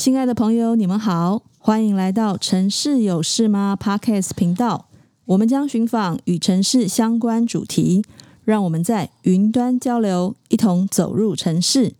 亲爱的朋友，你们好，欢迎来到《城市有事吗》Podcast 频道。我们将寻访与城市相关主题，让我们在云端交流，一同走入城市。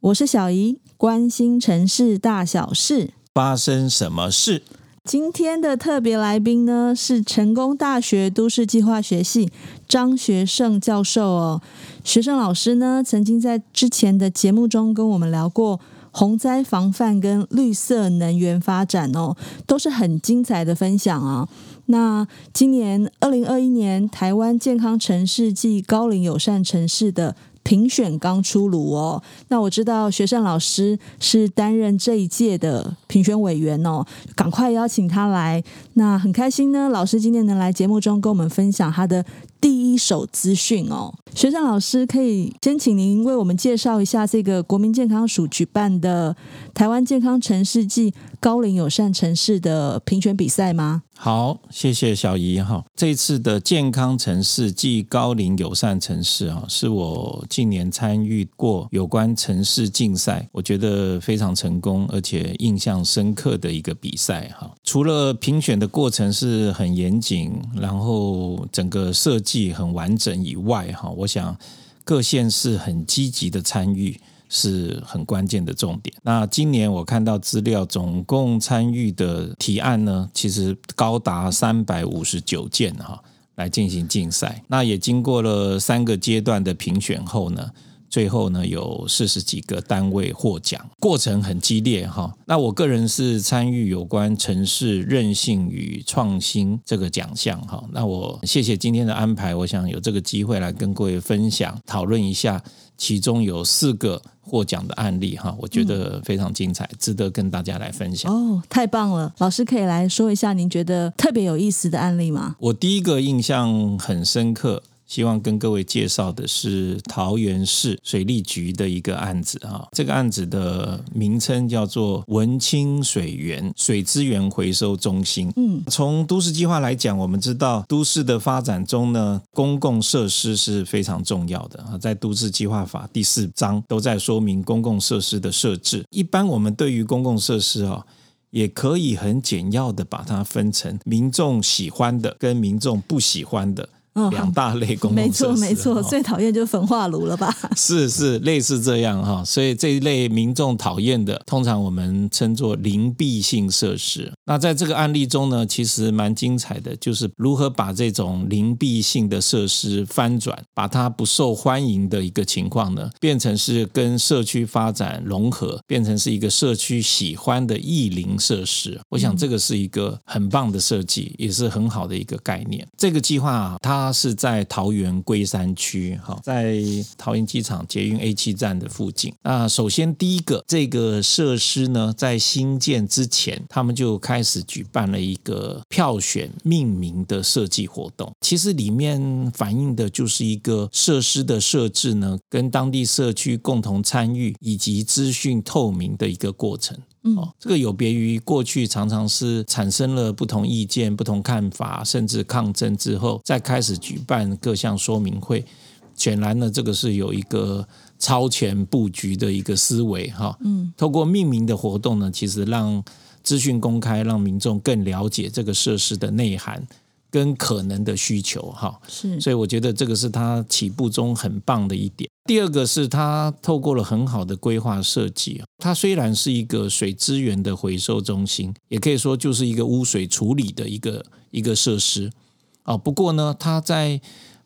我是小怡，关心城市大小事。发生什么事？今天的特别来宾呢，是成功大学都市计划学系张学胜教授哦。学胜老师呢，曾经在之前的节目中跟我们聊过。洪灾防范跟绿色能源发展哦，都是很精彩的分享啊。那今年二零二一年台湾健康城市暨高龄友善城市的评选刚出炉哦。那我知道学善老师是担任这一届的评选委员哦，赶快邀请他来。那很开心呢，老师今天能来节目中跟我们分享他的。第一手资讯哦，学长老师可以先请您为我们介绍一下这个国民健康署举办的台湾健康城市暨高龄友善城市的评选比赛吗？好，谢谢小姨哈。这次的健康城市暨高龄友善城市啊，是我近年参与过有关城市竞赛，我觉得非常成功而且印象深刻的一个比赛哈。除了评选的过程是很严谨，然后整个设计很完整以外哈，我想各县市很积极的参与。是很关键的重点。那今年我看到资料，总共参与的提案呢，其实高达三百五十九件哈，来进行竞赛。那也经过了三个阶段的评选后呢。最后呢，有四十几个单位获奖，过程很激烈哈。那我个人是参与有关城市韧性与创新这个奖项哈。那我谢谢今天的安排，我想有这个机会来跟各位分享讨论一下，其中有四个获奖的案例哈，我觉得非常精彩，值得跟大家来分享。哦，太棒了！老师可以来说一下您觉得特别有意思的案例吗？我第一个印象很深刻。希望跟各位介绍的是桃园市水利局的一个案子啊，这个案子的名称叫做文清水源水资源回收中心。嗯，从都市计划来讲，我们知道都市的发展中呢，公共设施是非常重要的啊，在都市计划法第四章都在说明公共设施的设置。一般我们对于公共设施啊，也可以很简要的把它分成民众喜欢的跟民众不喜欢的。两大类公共设施，没错没错，最讨厌就是焚化炉了吧？是是，类似这样哈，所以这一类民众讨厌的，通常我们称作邻避性设施。那在这个案例中呢，其实蛮精彩的，就是如何把这种邻避性的设施翻转，把它不受欢迎的一个情况呢，变成是跟社区发展融合，变成是一个社区喜欢的意邻设施。我想这个是一个很棒的设计，也是很好的一个概念。这个计划啊，它。它是在桃园龟山区，哈，在桃园机场捷运 A 七站的附近。那首先第一个这个设施呢，在新建之前，他们就开始举办了一个票选命名的设计活动。其实里面反映的就是一个设施的设置呢，跟当地社区共同参与以及资讯透明的一个过程。哦，这个有别于过去常常是产生了不同意见、不同看法，甚至抗争之后，再开始举办各项说明会。显然呢，这个是有一个超前布局的一个思维哈。嗯，透过命名的活动呢，其实让资讯公开，让民众更了解这个设施的内涵跟可能的需求哈。是，所以我觉得这个是它起步中很棒的一点。第二个是它透过了很好的规划设计，它虽然是一个水资源的回收中心，也可以说就是一个污水处理的一个一个设施啊。不过呢，它在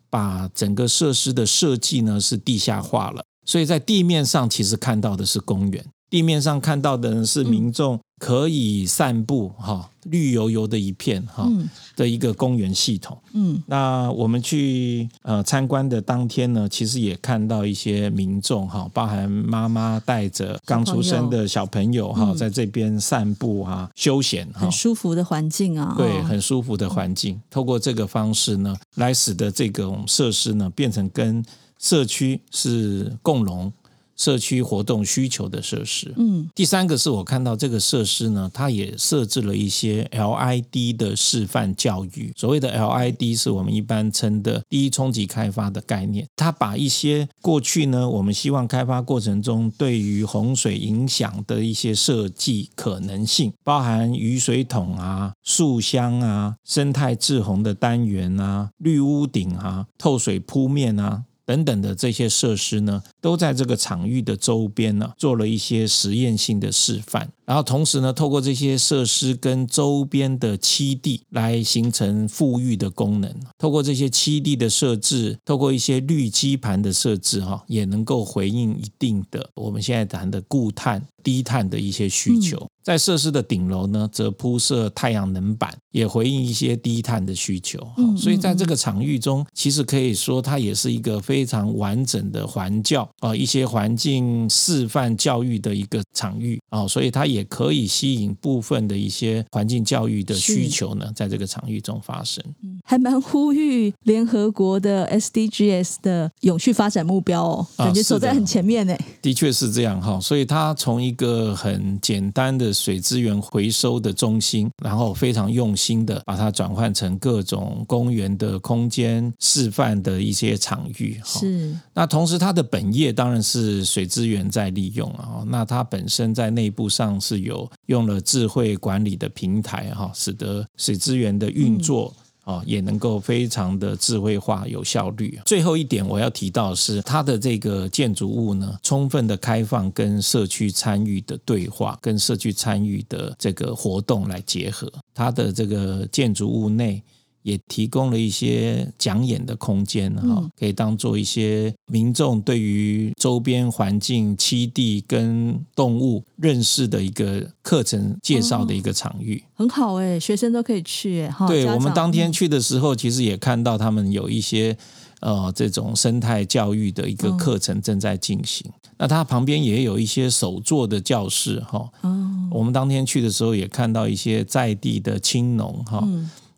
把整个设施的设计呢是地下化了，所以在地面上其实看到的是公园。地面上看到的人是民众可以散步哈，绿油油的一片哈的一个公园系统。嗯，那我们去呃参观的当天呢，其实也看到一些民众哈，包含妈妈带着刚出生的小朋友哈，在这边散步啊，休闲哈，很舒服的环境啊。对，很舒服的环境。透过这个方式呢，来使得这种设施呢变成跟社区是共融。社区活动需求的设施。嗯，第三个是我看到这个设施呢，它也设置了一些 LID 的示范教育。所谓的 LID 是我们一般称的第一冲击开发的概念。它把一些过去呢，我们希望开发过程中对于洪水影响的一些设计可能性，包含雨水桶啊、树箱啊、生态滞洪的单元啊、绿屋顶啊、透水铺面啊。等等的这些设施呢，都在这个场域的周边呢，做了一些实验性的示范。然后同时呢，透过这些设施跟周边的栖地来形成富裕的功能。透过这些栖地的设置，透过一些绿基盘的设置，哈，也能够回应一定的我们现在谈的固碳、低碳的一些需求。嗯在设施的顶楼呢，则铺设太阳能板，也回应一些低碳的需求。嗯，所以在这个场域中，其实可以说它也是一个非常完整的环教啊，一些环境示范教育的一个场域啊，所以它也可以吸引部分的一些环境教育的需求呢，在这个场域中发生。还蛮呼吁联合国的 SDGs 的永续发展目标哦，感觉走在很前面呢。的确是这样哈，所以它从一个很简单的。水资源回收的中心，然后非常用心的把它转换成各种公园的空间示范的一些场域。是，那同时它的本业当然是水资源在利用啊。那它本身在内部上是有用了智慧管理的平台哈，使得水资源的运作。嗯啊，也能够非常的智慧化、有效率。最后一点我要提到是，它的这个建筑物呢，充分的开放跟社区参与的对话，跟社区参与的这个活动来结合，它的这个建筑物内。也提供了一些讲演的空间哈，可以当做一些民众对于周边环境、栖地跟动物认识的一个课程介绍的一个场域，很好哎，学生都可以去哎。对，我们当天去的时候，其实也看到他们有一些呃这种生态教育的一个课程正在进行。那它旁边也有一些手作的教室哈。我们当天去的时候也看到一些在地的青农哈。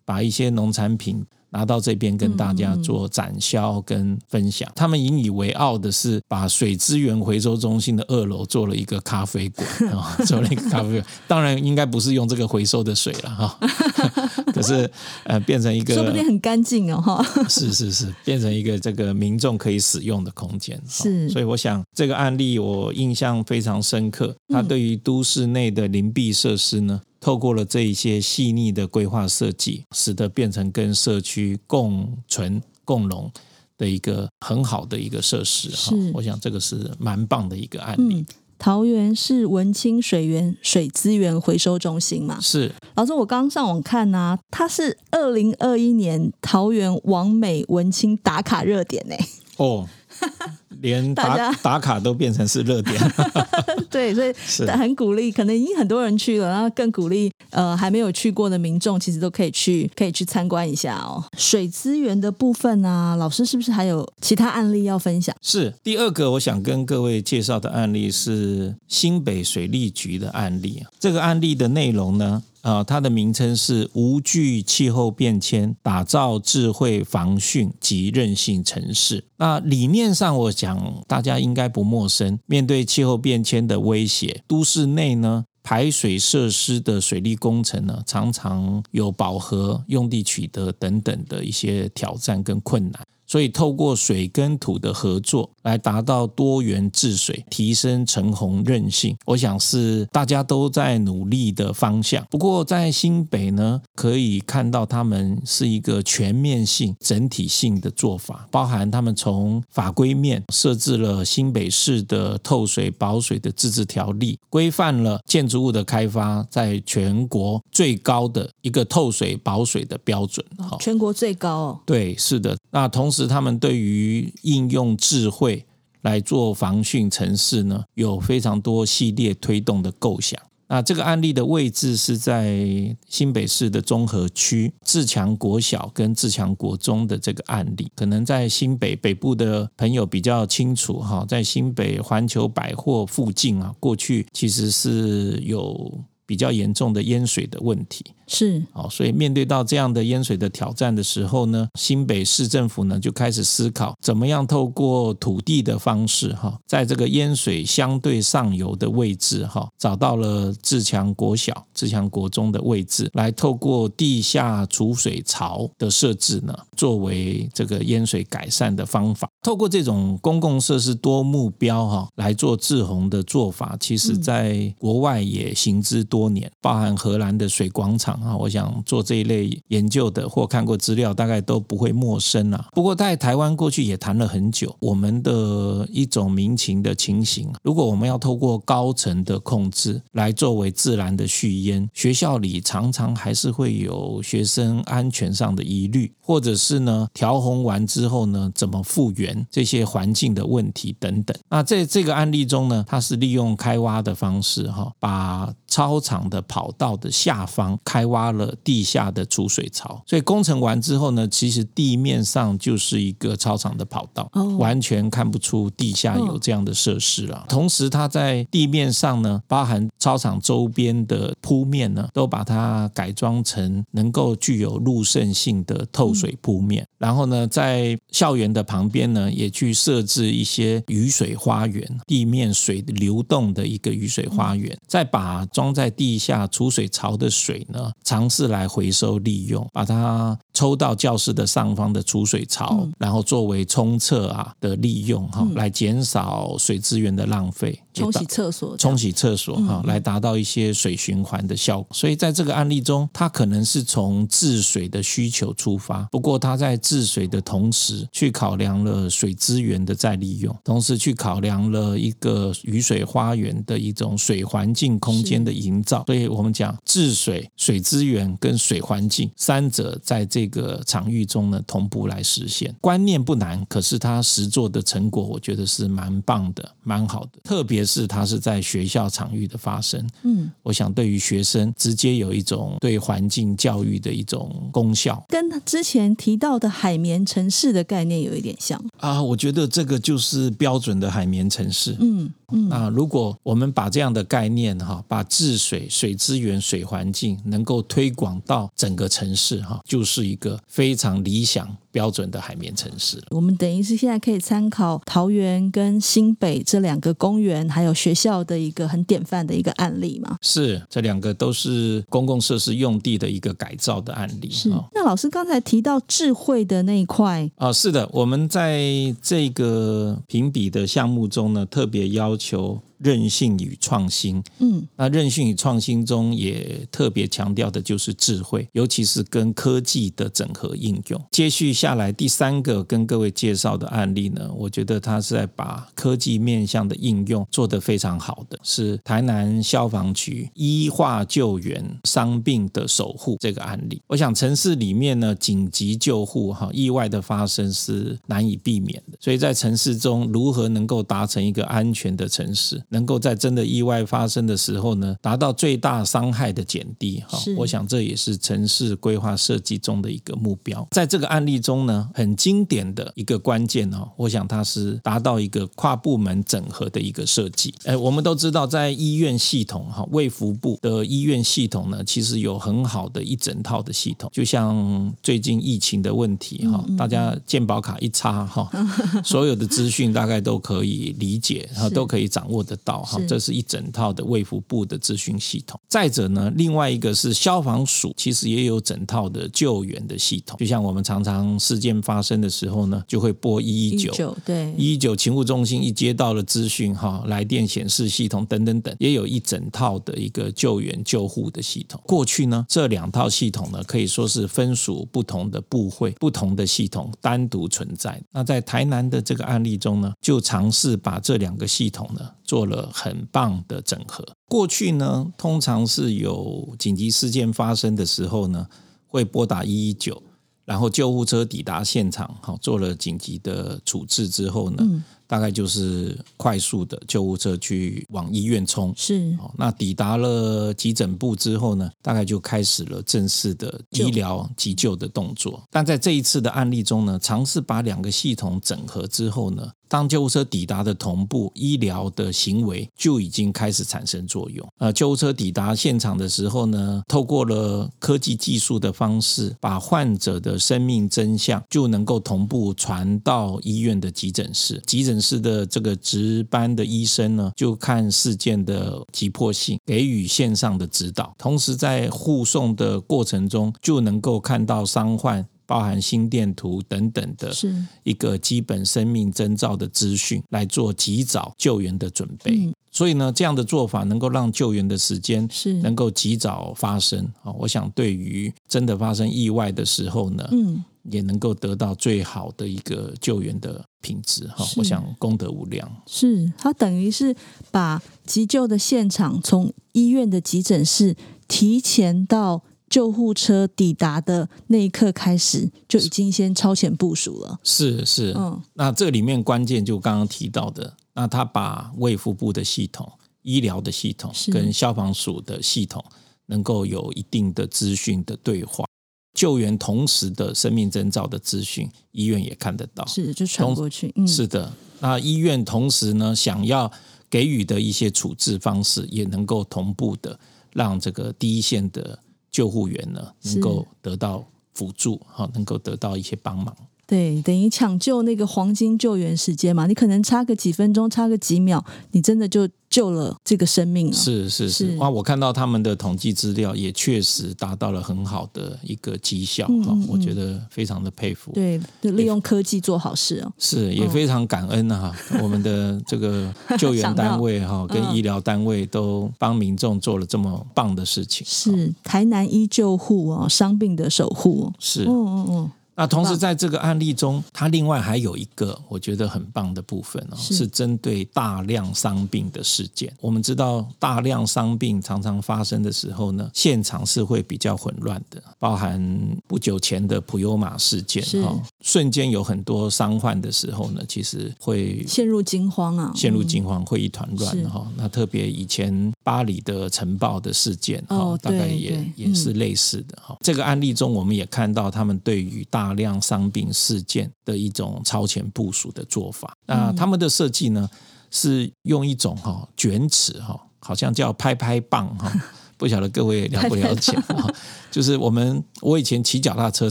把一些农产品拿到这边跟大家做展销跟分享。他们引以为傲的是，把水资源回收中心的二楼做了一个咖啡馆啊，做了一个咖啡馆。当然应该不是用这个回收的水了哈，可是呃变成一个，说不定很干净哦哈。是是是，变成一个这个民众可以使用的空间。是，所以我想这个案例我印象非常深刻。它对于都市内的邻避设施呢，透过了这一些细腻的规划设计，使得变成跟社区共存共荣的一个很好的一个设施哈。我想这个是蛮棒的一个案例。嗯、桃园市文清水源水资源回收中心嘛，是老师，我刚上网看呐、啊，它是二零二一年桃园王美文清打卡热点呢。哦。连打家打卡都变成是热点，对，所以是很鼓励，可能已经很多人去了，然后更鼓励呃还没有去过的民众，其实都可以去，可以去参观一下哦。水资源的部分啊，老师是不是还有其他案例要分享？是第二个，我想跟各位介绍的案例是新北水利局的案例。这个案例的内容呢？啊、它的名称是无惧气候变迁，打造智慧防汛及韧性城市。那理念上，我想大家应该不陌生。面对气候变迁的威胁，都市内呢，排水设施的水利工程呢，常常有饱和、用地取得等等的一些挑战跟困难。所以，透过水跟土的合作，来达到多元治水，提升承洪韧性，我想是大家都在努力的方向。不过，在新北呢，可以看到他们是一个全面性、整体性的做法，包含他们从法规面设置了新北市的透水保水的自治条例，规范了建筑物的开发在全国最高的一个透水保水的标准。哈，全国最高哦。对，是的。那同时，是他们对于应用智慧来做防汛城市呢，有非常多系列推动的构想。那这个案例的位置是在新北市的中和区自强国小跟自强国中的这个案例，可能在新北北部的朋友比较清楚哈，在新北环球百货附近啊，过去其实是有比较严重的淹水的问题。是，哦，所以面对到这样的淹水的挑战的时候呢，新北市政府呢就开始思考，怎么样透过土地的方式，哈，在这个淹水相对上游的位置，哈，找到了自强国小、自强国中的位置，来透过地下储水槽的设置呢，作为这个淹水改善的方法。透过这种公共设施多目标，哈，来做治洪的做法，其实在国外也行之多年，包含荷兰的水广场啊，我想做这一类研究的或看过资料，大概都不会陌生啊。不过在台湾过去也谈了很久，我们的一种民情的情形，如果我们要透过高层的控制来作为自然的蓄淹，学校里常常还是会有学生安全上的疑虑，或者是呢调洪完之后呢怎么复原这些环境的问题等等。那在这个案例中呢，它是利用开挖的方式哈，把操场的跑道的下方开挖了地下的储水槽，所以工程完之后呢，其实地面上就是一个操场的跑道，完全看不出地下有这样的设施了。同时，它在地面上呢，包含操场周边的铺面呢，都把它改装成能够具有路渗性的透水铺面。然后呢，在校园的旁边呢，也去设置一些雨水花园，地面水流动的一个雨水花园，再把装在地下储水槽的水呢，尝试来回收利用，把它抽到教室的上方的储水槽，嗯、然后作为冲厕啊的利用哈，来减少水资源的浪费。冲洗厕所，冲洗厕所哈，来达到一些水循环的效果。所以在这个案例中，它可能是从治水的需求出发，不过它在治水的同时，去考量了水资源的再利用，同时去考量了一个雨水花园的一种水环境空间的营造。所以我们讲治水、水资源跟水环境三者在这个场域中呢同步来实现。观念不难，可是它实做的成果，我觉得是蛮棒的，蛮好的，特别。是它是在学校场域的发生，嗯，我想对于学生直接有一种对环境教育的一种功效，跟之前提到的海绵城市的概念有一点像啊。我觉得这个就是标准的海绵城市，嗯嗯。那如果我们把这样的概念哈，把治水、水资源、水环境能够推广到整个城市哈，就是一个非常理想。标准的海绵城市，我们等于是现在可以参考桃园跟新北这两个公园还有学校的一个很典范的一个案例嘛？是，这两个都是公共设施用地的一个改造的案例。是。那老师刚才提到智慧的那一块啊，是的，我们在这个评比的项目中呢，特别要求。韧性与创新，嗯，那韧性与创新中也特别强调的就是智慧，尤其是跟科技的整合应用。接续下来第三个跟各位介绍的案例呢，我觉得它是在把科技面向的应用做得非常好的，是台南消防局医化救援伤病的守护这个案例。我想城市里面呢，紧急救护哈，意外的发生是难以避免的，所以在城市中如何能够达成一个安全的城市？能够在真的意外发生的时候呢，达到最大伤害的减低哈，我想这也是城市规划设计中的一个目标。在这个案例中呢，很经典的一个关键哈，我想它是达到一个跨部门整合的一个设计。哎，我们都知道，在医院系统哈，卫福部的医院系统呢，其实有很好的一整套的系统。就像最近疫情的问题哈，大家健保卡一插哈，所有的资讯大概都可以理解，然后都可以掌握得到哈，这是一整套的卫福部的资讯系统。再者呢，另外一个是消防署，其实也有整套的救援的系统。就像我们常常事件发生的时候呢，就会拨一一九，对，一一九勤务中心一接到了资讯哈，来电显示系统等等等，也有一整套的一个救援救护的系统。过去呢，这两套系统呢，可以说是分属不同的部会、不同的系统单独存在。那在台南的这个案例中呢，就尝试把这两个系统呢。做了很棒的整合。过去呢，通常是有紧急事件发生的时候呢，会拨打一一九，然后救护车抵达现场，好，做了紧急的处置之后呢。大概就是快速的救护车去往医院冲，是。那抵达了急诊部之后呢，大概就开始了正式的医疗急救的动作。但在这一次的案例中呢，尝试把两个系统整合之后呢，当救护车抵达的同步，医疗的行为就已经开始产生作用。呃，救护车抵达现场的时候呢，透过了科技技术的方式，把患者的生命真相就能够同步传到医院的急诊室。急诊室的这个值班的医生呢，就看事件的急迫性，给予线上的指导。同时，在护送的过程中，就能够看到伤患。包含心电图等等的，是一个基本生命征兆的资讯，来做及早救援的准备。嗯、所以呢，这样的做法能够让救援的时间是能够及早发生。啊，我想对于真的发生意外的时候呢，嗯，也能够得到最好的一个救援的品质。哈，我想功德无量。是，他等于是把急救的现场从医院的急诊室提前到。救护车抵达的那一刻开始，就已经先超前部署了。是是，嗯，那这里面关键就刚刚提到的，那他把卫福部的系统、医疗的系统跟消防署的系统能够有一定的资讯的对话，救援同时的生命征兆的资讯，医院也看得到，是就传过去。嗯，是的，那医院同时呢，想要给予的一些处置方式，也能够同步的让这个第一线的。救护员呢，能够得到辅助，哈，能够得到一些帮忙。对，等于抢救那个黄金救援时间嘛，你可能差个几分钟，差个几秒，你真的就救了这个生命了。是是是，哇！我看到他们的统计资料，也确实达到了很好的一个绩效，哈、嗯嗯，我觉得非常的佩服。对，就利用科技做好事哦。是，也非常感恩哈、哦，我们的这个 救援单位哈，跟医疗单位都帮民众做了这么棒的事情。是，台南医救护哦，伤病的守护。是，嗯嗯嗯。那同时，在这个案例中，它另外还有一个我觉得很棒的部分哦，是针对大量伤病的事件。我们知道，大量伤病常常发生的时候呢，现场是会比较混乱的。包含不久前的普悠玛事件哈，瞬间有很多伤患的时候呢，其实会陷入惊慌啊，陷入惊慌，会一团乱哈。那特别以前巴黎的尘爆的事件哈，大概也也是类似的哈。这个案例中，我们也看到他们对于大大量伤病事件的一种超前部署的做法。那他们的设计呢，是用一种哈卷尺哈，好像叫拍拍棒哈，不晓得各位了不了解哈？就是我们我以前骑脚踏车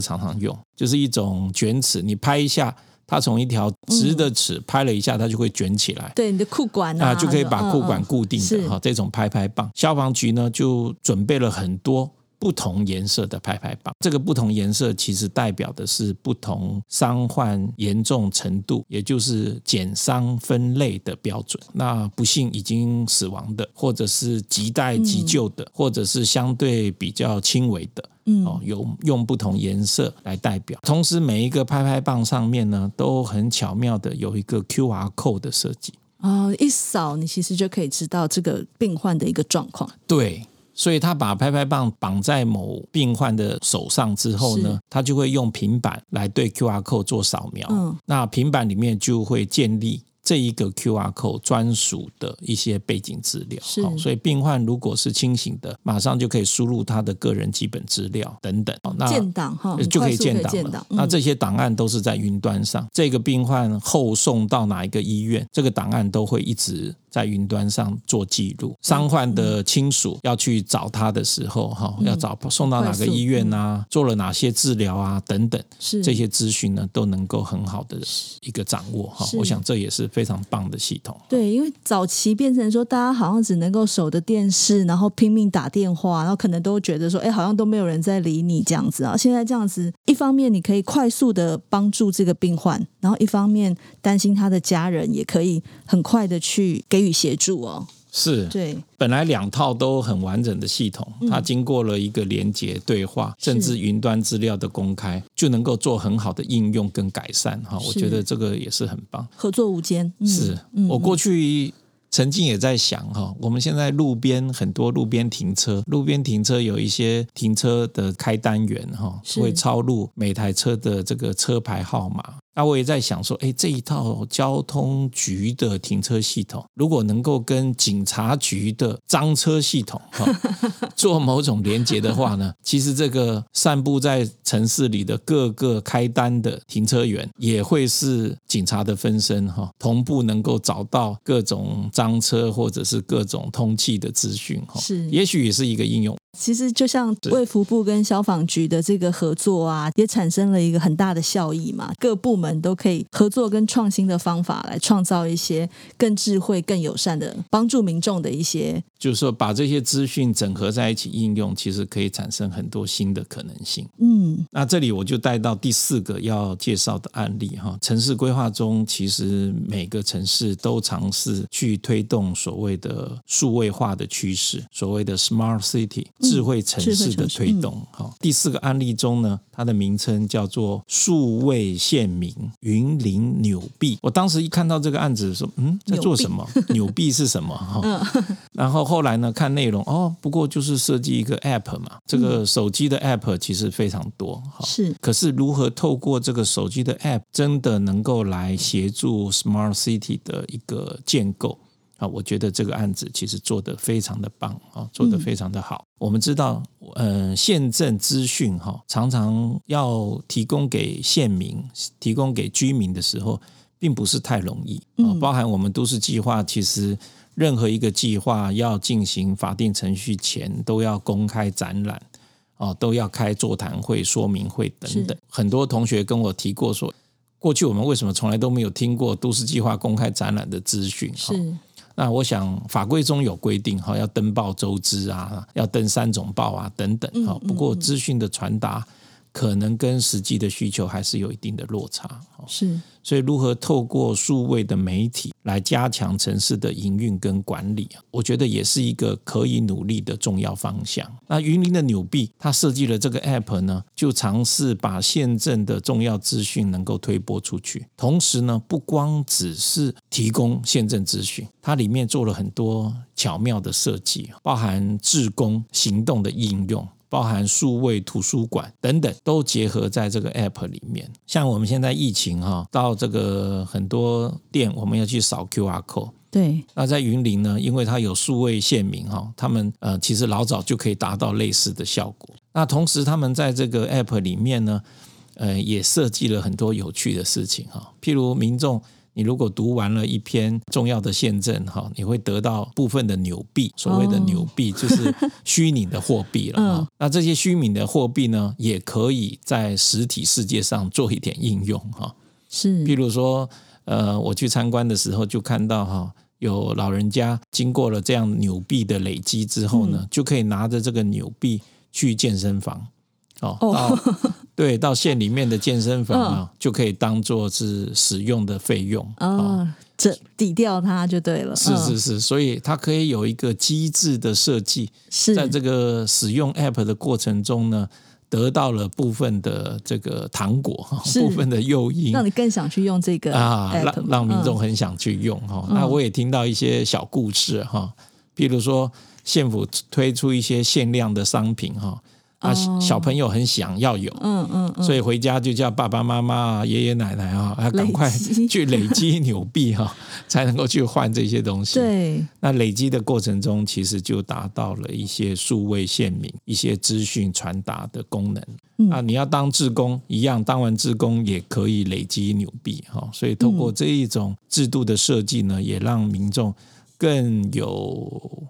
常常用，就是一种卷尺，你拍一下，它从一条直的尺拍了一下，它就会卷起来。对，你的裤管啊，就可以把裤管固定的哈。这种拍拍棒，消防局呢就准备了很多。不同颜色的拍拍棒，这个不同颜色其实代表的是不同伤患严重程度，也就是减伤分类的标准。那不幸已经死亡的，或者是亟待急救的，或者是相对比较轻微的，嗯，哦，有用不同颜色来代表。同时，每一个拍拍棒上面呢，都很巧妙的有一个 QR code 的设计。哦，一扫你其实就可以知道这个病患的一个状况。对。所以他把拍拍棒绑在某病患的手上之后呢，他就会用平板来对 QR code 做扫描。嗯，那平板里面就会建立。这一个 QR code 专属的一些背景资料，是，所以病患如果是清醒的，马上就可以输入他的个人基本资料等等，那建档哈，就可以建档了。那这些档案都是在云端上，这个病患后送到哪一个医院，这个档案都会一直在云端上做记录。伤患的亲属要去找他的时候，哈，要找送到哪个医院啊，做了哪些治疗啊，等等，是这些资讯呢，都能够很好的一个掌握哈。我想这也是。非常棒的系统。对，因为早期变成说，大家好像只能够守着电视，然后拼命打电话，然后可能都觉得说，哎，好像都没有人在理你这样子啊。现在这样子，一方面你可以快速的帮助这个病患，然后一方面担心他的家人也可以很快的去给予协助哦。是，对，本来两套都很完整的系统，它经过了一个连接对话，甚至云端资料的公开，就能够做很好的应用跟改善哈。我觉得这个也是很棒，合作无间。是我过去曾经也在想哈，我们现在路边很多路边停车，路边停车有一些停车的开单员哈，会抄录每台车的这个车牌号码。那我也在想说，哎，这一套交通局的停车系统，如果能够跟警察局的赃车系统哈 做某种连接的话呢，其实这个散布在城市里的各个开单的停车员，也会是警察的分身哈，同步能够找到各种赃车或者是各种通缉的资讯哈，是，也许也是一个应用。其实就像卫福部跟消防局的这个合作啊，也产生了一个很大的效益嘛。各部门都可以合作跟创新的方法来创造一些更智慧、更友善的帮助民众的一些。就是说，把这些资讯整合在一起应用，其实可以产生很多新的可能性。嗯，那这里我就带到第四个要介绍的案例哈。城市规划中，其实每个城市都尝试去推动所谓的数位化的趋势，所谓的 Smart City。智慧城市的推动，好、嗯。第四个案例中呢，它的名称叫做数位县民云林纽币。我当时一看到这个案子说，嗯，在做什么？纽币 是什么？哈。然后后来呢，看内容，哦，不过就是设计一个 App 嘛。这个手机的 App 其实非常多，哈。是。可是如何透过这个手机的 App，真的能够来协助 Smart City 的一个建构？啊，我觉得这个案子其实做得非常的棒啊，做得非常的好。嗯、我们知道，呃，县政资讯哈，常常要提供给县民、提供给居民的时候，并不是太容易啊。包含我们都市计划，其实任何一个计划要进行法定程序前，都要公开展览啊，都要开座谈会、说明会等等。很多同学跟我提过说，过去我们为什么从来都没有听过都市计划公开展览的资讯？是。那我想法规中有规定哈，要登报周知啊，要登三种报啊等等哈。不过资讯的传达可能跟实际的需求还是有一定的落差。是，所以如何透过数位的媒体来加强城市的营运跟管理，我觉得也是一个可以努力的重要方向。那云林的纽币，它设计了这个 App 呢，就尝试把县政的重要资讯能够推播出去，同时呢，不光只是提供县政资讯，它里面做了很多巧妙的设计，包含志工行动的应用。包含数位图书馆等等，都结合在这个 App 里面。像我们现在疫情哈，到这个很多店，我们要去扫 QR code。对。那在云林呢，因为它有数位县民哈，他们呃其实老早就可以达到类似的效果。那同时，他们在这个 App 里面呢，呃也设计了很多有趣的事情哈，譬如民众。你如果读完了一篇重要的县政哈，你会得到部分的纽币，所谓的纽币就是虚拟的货币了哈。那这些虚拟的货币呢，也可以在实体世界上做一点应用哈。是，譬如说，呃，我去参观的时候就看到哈，有老人家经过了这样纽币的累积之后呢，就可以拿着这个纽币去健身房。哦，到对，到县里面的健身房啊，就可以当做是使用的费用哦，这抵掉它就对了。是是是，所以它可以有一个机制的设计，是在这个使用 App 的过程中呢，得到了部分的这个糖果，部分的诱因，让你更想去用这个啊，让让民众很想去用哈。那我也听到一些小故事哈，譬如说县府推出一些限量的商品哈。啊，小朋友很想要有，嗯嗯，嗯，所以回家就叫爸爸妈妈啊、爷爷奶奶啊，要赶快去累积纽币哈，才能够去换这些东西。对，那累积的过程中，其实就达到了一些数位县民一些资讯传达的功能。嗯、啊，你要当志工一样，当完志工也可以累积纽币哈。所以通过这一种制度的设计呢，也让民众更有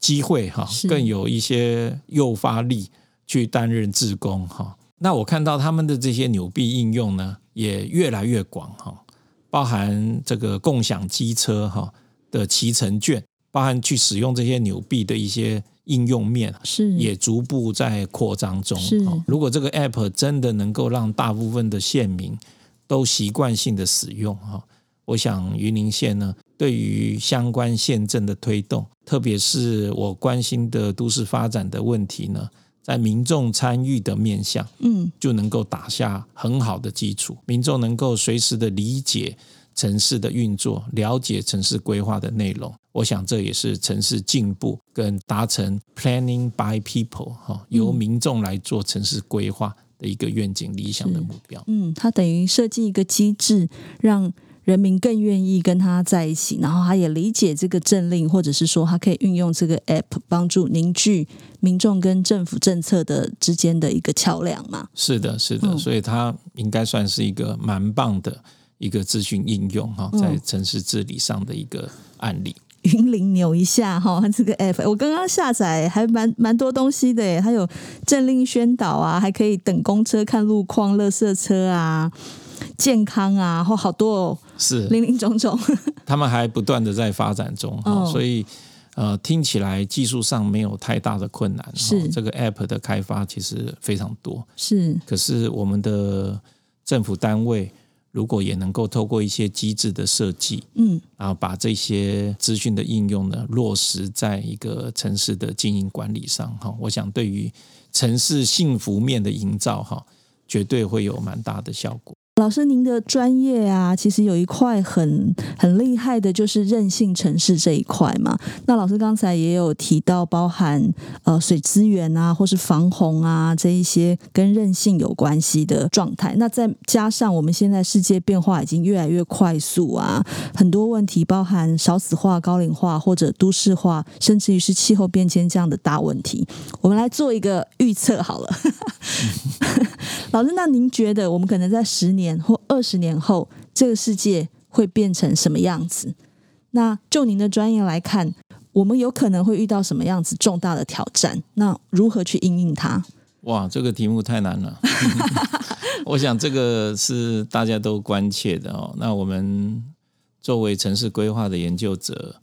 机会哈，更有一些诱发力。去担任志工哈，那我看到他们的这些纽币应用呢，也越来越广哈，包含这个共享机车哈的骑乘券，包含去使用这些纽币的一些应用面，是也逐步在扩张中。是，如果这个 app 真的能够让大部分的县民都习惯性的使用哈，我想云林县呢，对于相关县政的推动，特别是我关心的都市发展的问题呢。在民众参与的面向，嗯，就能够打下很好的基础。民众能够随时的理解城市的运作，了解城市规划的内容。我想这也是城市进步跟达成 planning by people 哈，由民众来做城市规划的一个愿景、理想的目标。嗯，它等于设计一个机制，让人民更愿意跟他在一起，然后他也理解这个政令，或者是说他可以运用这个 app 帮助凝聚民众跟政府政策的之间的一个桥梁嘛。是的，是的，所以他应该算是一个蛮棒的一个资讯应用哈，在城市治理上的一个案例。云林扭一下哈，这个 app 我刚刚下载还蛮蛮多东西的耶，还有政令宣导啊，还可以等公车看路况、垃圾车啊。健康啊，或好多哦，是林林总总，他们还不断的在发展中，哦、所以呃，听起来技术上没有太大的困难。是这个 App 的开发其实非常多，是。可是我们的政府单位如果也能够透过一些机制的设计，嗯，然后把这些资讯的应用呢落实在一个城市的经营管理上，哈，我想对于城市幸福面的营造，哈，绝对会有蛮大的效果。老师，您的专业啊，其实有一块很很厉害的，就是韧性城市这一块嘛。那老师刚才也有提到，包含呃水资源啊，或是防洪啊这一些跟韧性有关系的状态。那再加上我们现在世界变化已经越来越快速啊，很多问题包含少子化、高龄化或者都市化，甚至于是气候变迁这样的大问题。我们来做一个预测好了。老师，那您觉得我们可能在十年或二十年后，这个世界会变成什么样子？那就您的专业来看，我们有可能会遇到什么样子重大的挑战？那如何去应应它？哇，这个题目太难了。我想这个是大家都关切的哦。那我们作为城市规划的研究者，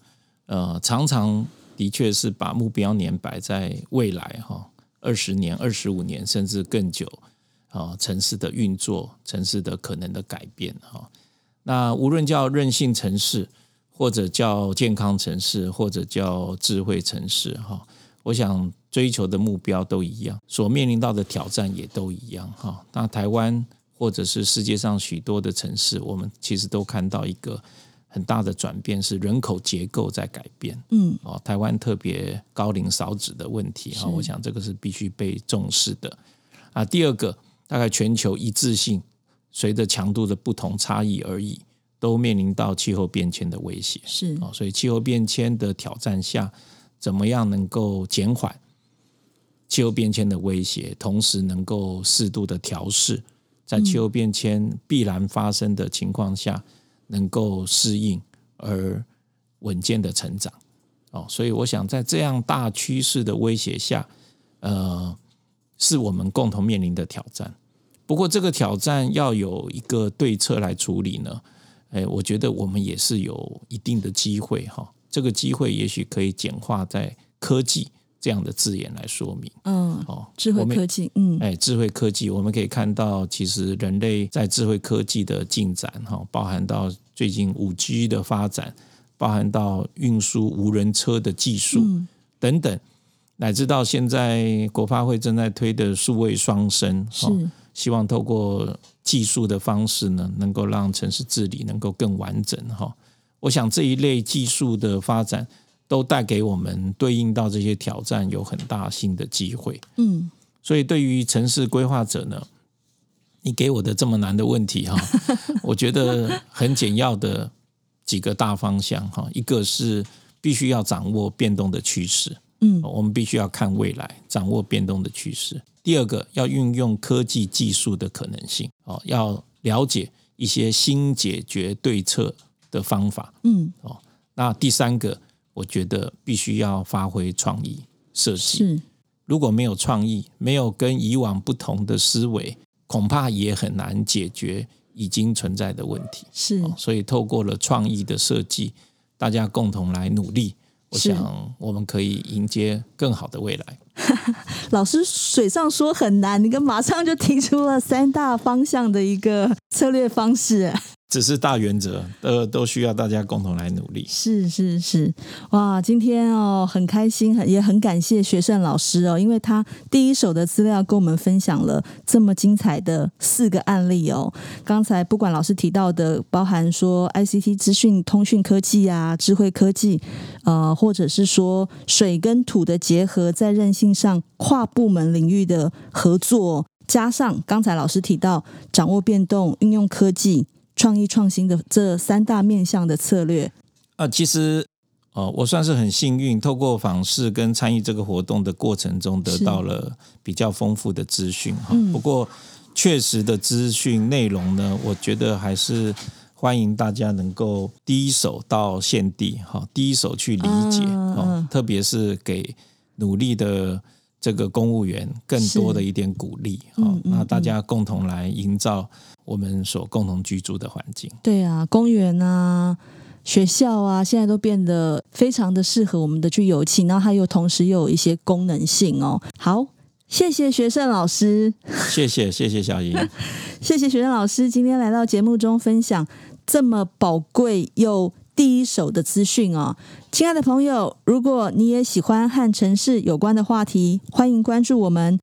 呃，常常的确是把目标年摆在未来哈，二十年、二十五年，甚至更久。啊，城市的运作，城市的可能的改变，哈，那无论叫韧性城市，或者叫健康城市，或者叫智慧城市，哈，我想追求的目标都一样，所面临到的挑战也都一样，哈。那台湾或者是世界上许多的城市，我们其实都看到一个很大的转变，是人口结构在改变，嗯，哦，台湾特别高龄少子的问题，哈，我想这个是必须被重视的，啊，第二个。大概全球一致性，随着强度的不同差异而已，都面临到气候变迁的威胁。是啊，所以气候变迁的挑战下，怎么样能够减缓气候变迁的威胁，同时能够适度的调试，在气候变迁必然发生的情况下，能够适应而稳健的成长。哦，所以我想在这样大趋势的威胁下，呃。是我们共同面临的挑战。不过，这个挑战要有一个对策来处理呢。哎，我觉得我们也是有一定的机会哈。这个机会也许可以简化在科技这样的字眼来说明。嗯，哦，智慧科技，嗯，哎，智慧科技，我们可以看到，其实人类在智慧科技的进展哈，包含到最近五 G 的发展，包含到运输无人车的技术、嗯、等等。乃至到现在，国发会正在推的数位双生，是希望透过技术的方式呢，能够让城市治理能够更完整哈。我想这一类技术的发展，都带给我们对应到这些挑战有很大新的机会。嗯，所以对于城市规划者呢，你给我的这么难的问题哈，我觉得很简要的几个大方向哈，一个是必须要掌握变动的趋势。嗯，我们必须要看未来，掌握变动的趋势。第二个，要运用科技技术的可能性，哦，要了解一些新解决对策的方法。嗯，哦，那第三个，我觉得必须要发挥创意设计。是，如果没有创意，没有跟以往不同的思维，恐怕也很难解决已经存在的问题。是，所以透过了创意的设计，大家共同来努力。我想我们可以迎接更好的未来。老师水上说很难，你跟马上就提出了三大方向的一个策略方式。只是大原则，呃，都需要大家共同来努力。是是是，哇，今天哦，很开心，也很感谢学胜老师哦，因为他第一手的资料跟我们分享了这么精彩的四个案例哦。刚才不管老师提到的，包含说 ICT 资讯通讯科技啊，智慧科技，呃，或者是说水跟土的结合，在韧性上跨部门领域的合作。加上刚才老师提到掌握变动、运用科技、创意创新的这三大面向的策略。啊、呃，其实。哦，我算是很幸运，透过访视跟参与这个活动的过程中，得到了比较丰富的资讯哈。不过，确实的资讯内容呢，我觉得还是欢迎大家能够第一手到现地哈，第一手去理解哦，特别是给努力的这个公务员更多的一点鼓励啊。那大家共同来营造我们所共同居住的环境。对啊，公园啊。学校啊，现在都变得非常的适合我们的去游憩，然后它又同时又有一些功能性哦。好，谢谢学胜老师，谢谢谢谢小莹，谢谢学胜老师今天来到节目中分享这么宝贵又第一手的资讯哦。亲爱的朋友，如果你也喜欢和城市有关的话题，欢迎关注我们，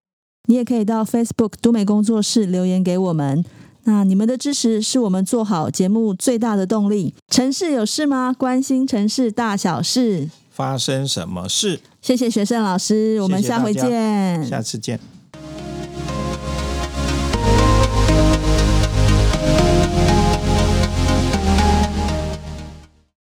你也可以到 Facebook 都美工作室留言给我们。那你们的支持是我们做好节目最大的动力。城市有事吗？关心城市大小事，发生什么事？谢谢学胜老师，我们下回见，下次见。